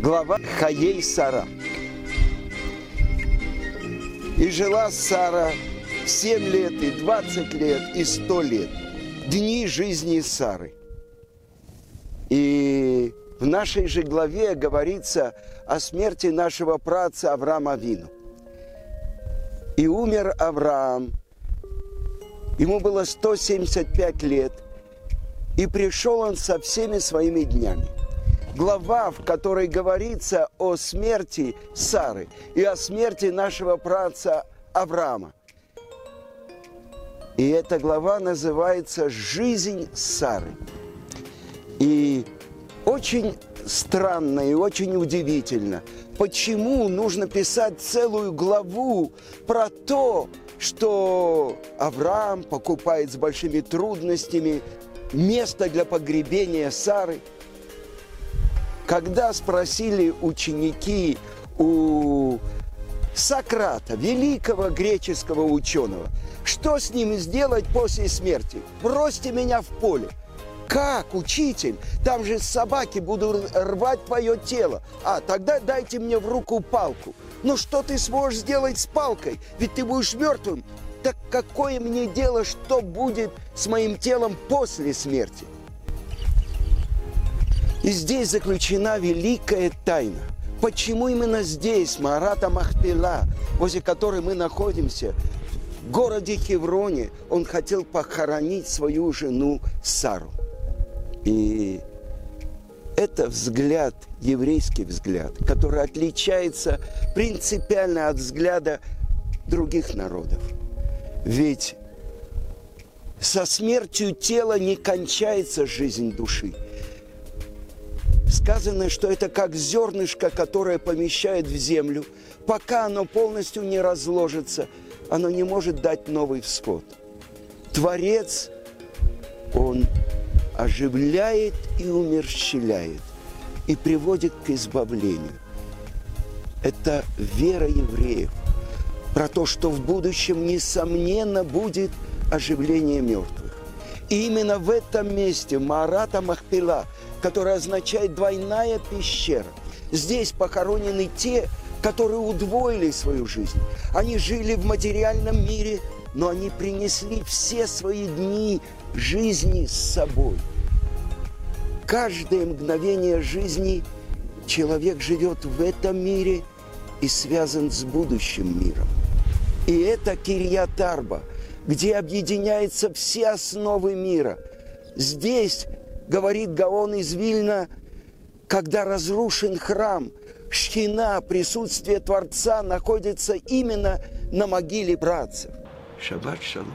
Глава Хаей Сара. И жила Сара 7 лет, и 20 лет, и 100 лет. Дни жизни Сары. И в нашей же главе говорится о смерти нашего праца Авраама Вину. И умер Авраам. Ему было 175 лет. И пришел он со всеми своими днями. Глава, в которой говорится о смерти Сары и о смерти нашего праца Авраама. И эта глава называется «Жизнь Сары». И очень странно и очень удивительно, почему нужно писать целую главу про то, что Авраам покупает с большими трудностями место для погребения Сары. Когда спросили ученики у Сократа, великого греческого ученого, что с ним сделать после смерти? Бросьте меня в поле. Как, учитель? Там же собаки будут рвать твое тело. А, тогда дайте мне в руку палку. Ну что ты сможешь сделать с палкой? Ведь ты будешь мертвым. Так какое мне дело, что будет с моим телом после смерти? И здесь заключена великая тайна. Почему именно здесь, Марата Махпила, возле которой мы находимся, в городе Хевроне, он хотел похоронить свою жену Сару? И это взгляд, еврейский взгляд, который отличается принципиально от взгляда других народов. Ведь со смертью тела не кончается жизнь души. Сказано, что это как зернышко, которое помещает в землю. Пока оно полностью не разложится, оно не может дать новый всход. Творец, он оживляет и умерщвляет, и приводит к избавлению. Это вера евреев про то, что в будущем, несомненно, будет оживление мертвых. И именно в этом месте Марата Махпила, которая означает двойная пещера, здесь похоронены те, которые удвоили свою жизнь. Они жили в материальном мире, но они принесли все свои дни жизни с собой. Каждое мгновение жизни человек живет в этом мире и связан с будущим миром. И это Кирьятарба, где объединяются все основы мира. Здесь, говорит Гаон из Вильна, когда разрушен храм, шхина, присутствие Творца находится именно на могиле братцев. Шаббат шалом.